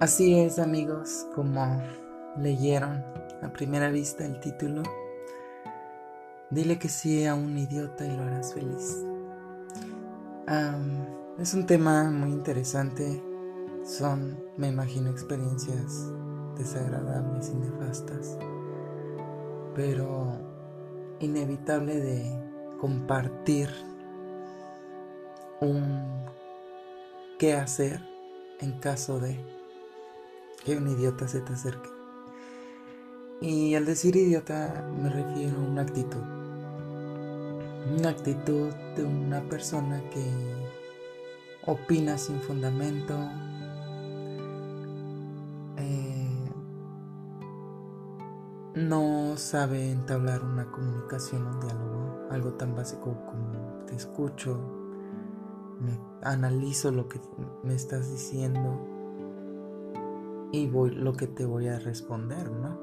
Así es amigos, como leyeron a primera vista el título, dile que sí a un idiota y lo harás feliz. es un tema muy interesante, son, me imagino, experiencias desagradables y nefastas, pero inevitable de compartir un qué hacer en caso de que un idiota se te acerque. Y al decir idiota me refiero a una actitud. Una actitud de una persona que opina sin fundamento. Eh, no sabe entablar una comunicación, un diálogo, algo tan básico como te escucho, analizo lo que me estás diciendo y voy lo que te voy a responder, ¿no?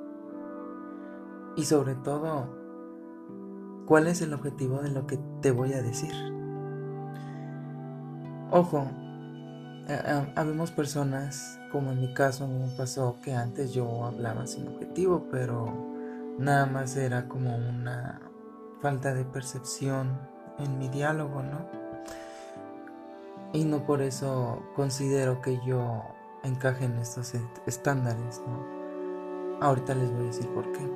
Y sobre todo, ¿cuál es el objetivo de lo que te voy a decir? Ojo, habemos personas, como en mi caso me pasó, que antes yo hablaba sin objetivo, pero nada más era como una falta de percepción en mi diálogo, ¿no? Y no por eso considero que yo encajen estos estándares, ¿no? Ahorita les voy a decir por qué.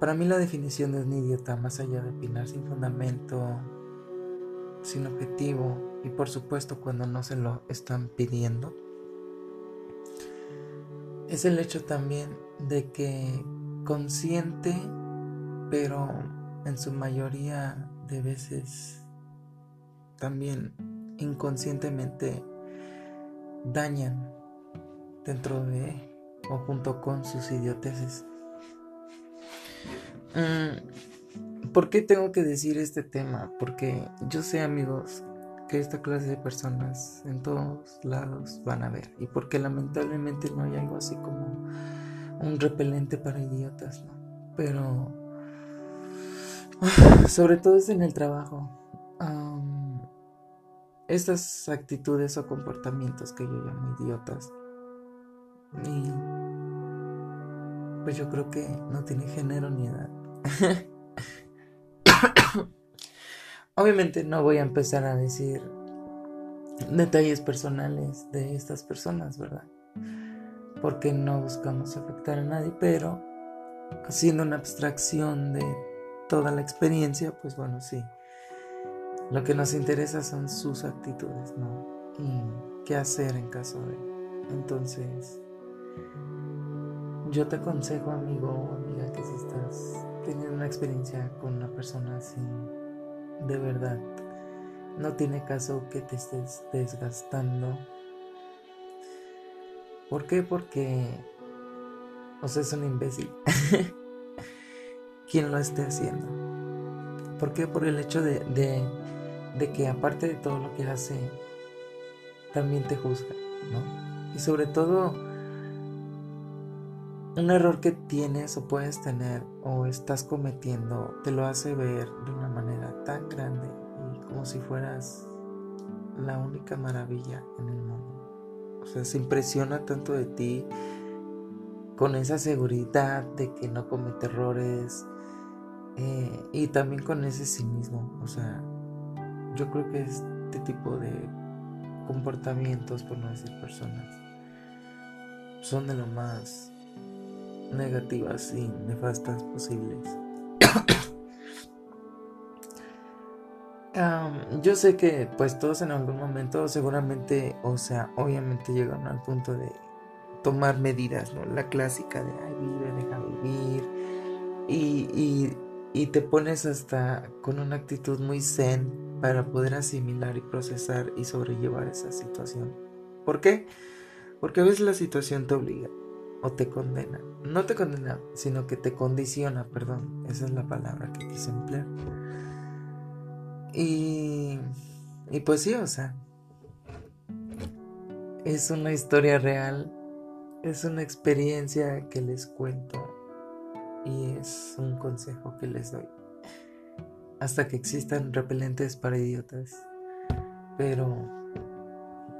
Para mí la definición de un idiota, más allá de opinar sin fundamento, sin objetivo y por supuesto cuando no se lo están pidiendo, es el hecho también de que consciente, pero en su mayoría de veces también inconscientemente dañan dentro de o junto con sus idioteces. Mm, ¿Por qué tengo que decir este tema? Porque yo sé amigos que esta clase de personas en todos lados van a ver y porque lamentablemente no hay algo así como un repelente para idiotas, ¿no? Pero sobre todo es en el trabajo estas actitudes o comportamientos que yo llamo idiotas. Y pues yo creo que no tiene género ni edad. Obviamente no voy a empezar a decir detalles personales de estas personas, ¿verdad? Porque no buscamos afectar a nadie, pero haciendo una abstracción de toda la experiencia, pues bueno, sí, lo que nos interesa son sus actitudes, ¿no? Y qué hacer en caso de... Entonces, yo te aconsejo, amigo o amiga, que si estás teniendo una experiencia con una persona así, de verdad, no tiene caso que te estés desgastando. ¿Por qué? Porque, o sea, es un imbécil. quien lo esté haciendo. ¿Por qué? Por el hecho de, de de que aparte de todo lo que hace, también te juzga, ¿no? Y sobre todo, un error que tienes o puedes tener o estás cometiendo te lo hace ver de una manera tan grande y como si fueras la única maravilla en el mundo. O sea, se impresiona tanto de ti con esa seguridad de que no comete errores eh, y también con ese cinismo. O sea, yo creo que este tipo de comportamientos, por no decir personas, son de lo más negativas y nefastas posibles. yo sé que pues todos en algún momento seguramente, o sea, obviamente llegan al punto de tomar medidas, ¿no? La clásica de, ay, vive, deja vivir. Y, y te pones hasta con una actitud muy zen para poder asimilar y procesar y sobrellevar esa situación. ¿Por qué? Porque a veces la situación te obliga o te condena. No te condena, sino que te condiciona, perdón. Esa es la palabra que quise emplear. Y, y pues sí, o sea, es una historia real, es una experiencia que les cuento y es un consejo que les doy hasta que existan repelentes para idiotas. Pero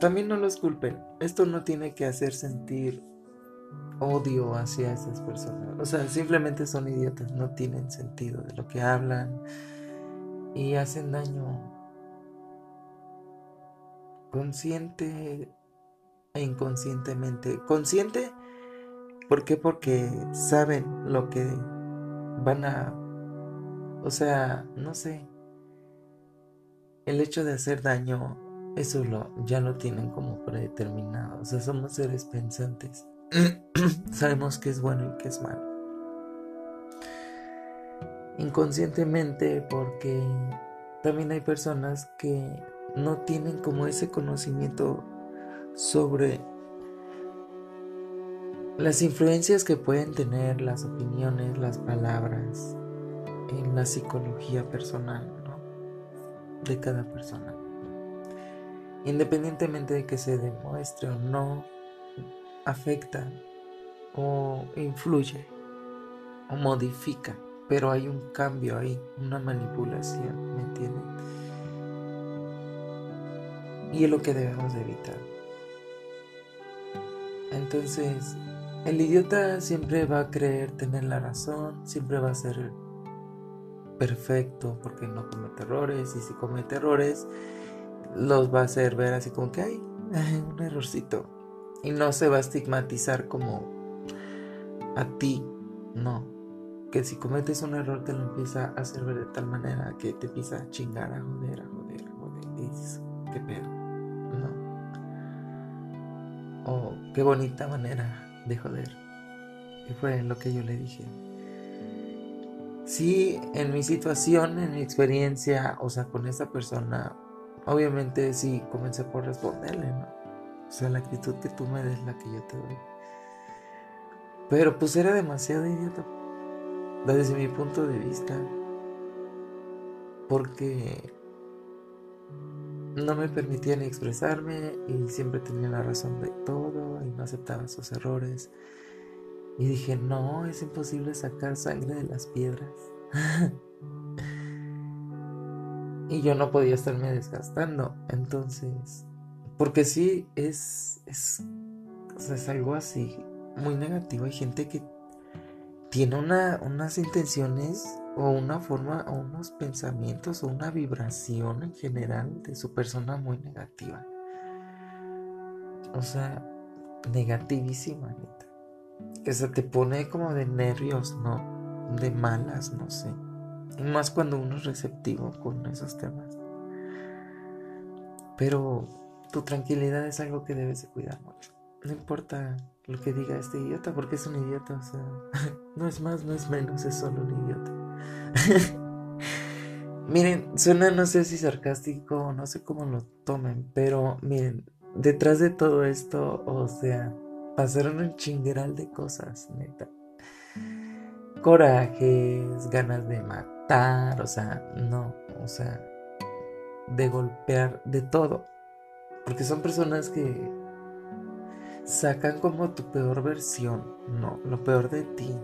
también no los culpen. Esto no tiene que hacer sentir odio hacia esas personas. O sea, simplemente son idiotas, no tienen sentido de lo que hablan y hacen daño consciente e inconscientemente. Consciente, ¿por qué? Porque saben lo que van a... O sea, no sé. El hecho de hacer daño, eso lo, ya lo tienen como predeterminado. O sea, somos seres pensantes. Sabemos que es bueno y que es malo. Inconscientemente porque también hay personas que no tienen como ese conocimiento sobre las influencias que pueden tener las opiniones, las palabras en la psicología personal de cada persona. Independientemente de que se demuestre o no, afecta o influye o modifica, pero hay un cambio ahí, una manipulación, ¿me entienden? Y es lo que debemos de evitar. Entonces, el idiota siempre va a creer tener la razón, siempre va a ser perfecto porque no comete errores y si comete errores los va a hacer ver así como que hay un errorcito y no se va a estigmatizar como a ti, no. Que si cometes un error te lo empieza a hacer ver de tal manera que te empieza a chingar, a joder, a joder, a joder. Y dices, qué pedo, no. Oh, qué bonita manera de joder. Y fue lo que yo le dije. Sí, en mi situación, en mi experiencia, o sea, con esa persona, obviamente sí comencé por responderle, ¿no? O sea, la actitud que tú me des la que yo te doy. Pero pues era demasiado idiota. Desde mi punto de vista. Porque no me permitían expresarme y siempre tenía la razón de todo y no aceptaba sus errores. Y dije, no, es imposible sacar sangre de las piedras. y yo no podía estarme desgastando. Entonces porque sí, es, es, es algo así muy negativo. Hay gente que tiene una, unas intenciones o una forma o unos pensamientos o una vibración en general de su persona muy negativa. O sea, negativísima, neta. Que se te pone como de nervios, ¿no? De malas, no sé. Y más cuando uno es receptivo con esos temas. Pero tu tranquilidad es algo que debes de cuidar mucho. No importa lo que diga este idiota, porque es un idiota, o sea, no es más, no es menos, es solo un idiota. miren, suena no sé si sarcástico, no sé cómo lo tomen, pero miren, detrás de todo esto, o sea, pasaron un chingueral de cosas, neta. Corajes, ganas de matar, o sea, no, o sea, de golpear, de todo. Porque son personas que sacan como tu peor versión, no, lo peor de ti.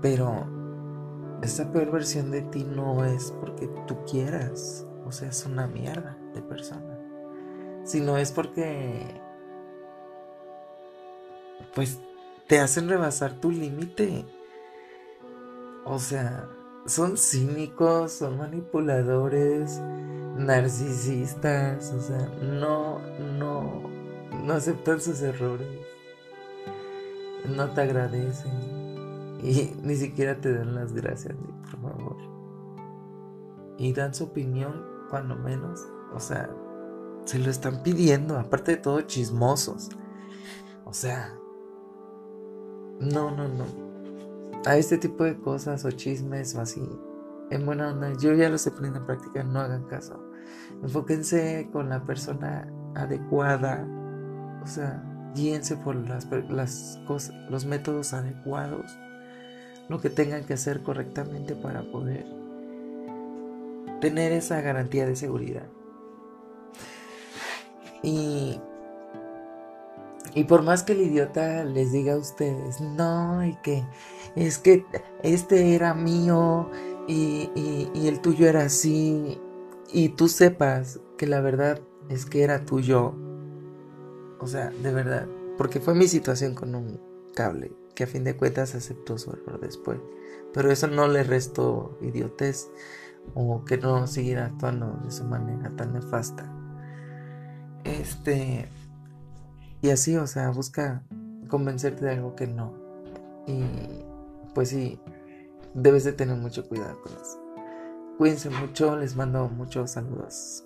Pero esa peor versión de ti no es porque tú quieras, o sea, es una mierda de persona. Sino es porque pues te hacen rebasar tu límite. O sea, son cínicos, son manipuladores, narcisistas, o sea, no, no, no aceptan sus errores, no te agradecen y ni siquiera te dan las gracias, por favor. Y dan su opinión, cuando menos, o sea, se lo están pidiendo, aparte de todo, chismosos. O sea, no, no, no. A este tipo de cosas o chismes o así, en buena onda, yo ya los he ponido en práctica, no hagan caso. Enfóquense con la persona adecuada, o sea, guíense por las, las cosas, los métodos adecuados, lo que tengan que hacer correctamente para poder tener esa garantía de seguridad. Y, y por más que el idiota les diga a ustedes, no, y que es que este era mío y, y, el tuyo era así, y tú sepas que la verdad es que era tuyo. O sea, de verdad. Porque fue mi situación con un cable, que a fin de cuentas aceptó su error después. Pero eso no le restó idiotez o que no siguiera actuando de su manera tan nefasta. Este. Y así, o sea, busca convencerte de algo que no. Y pues sí, debes de tener mucho cuidado con eso. Cuídense mucho, les mando muchos saludos.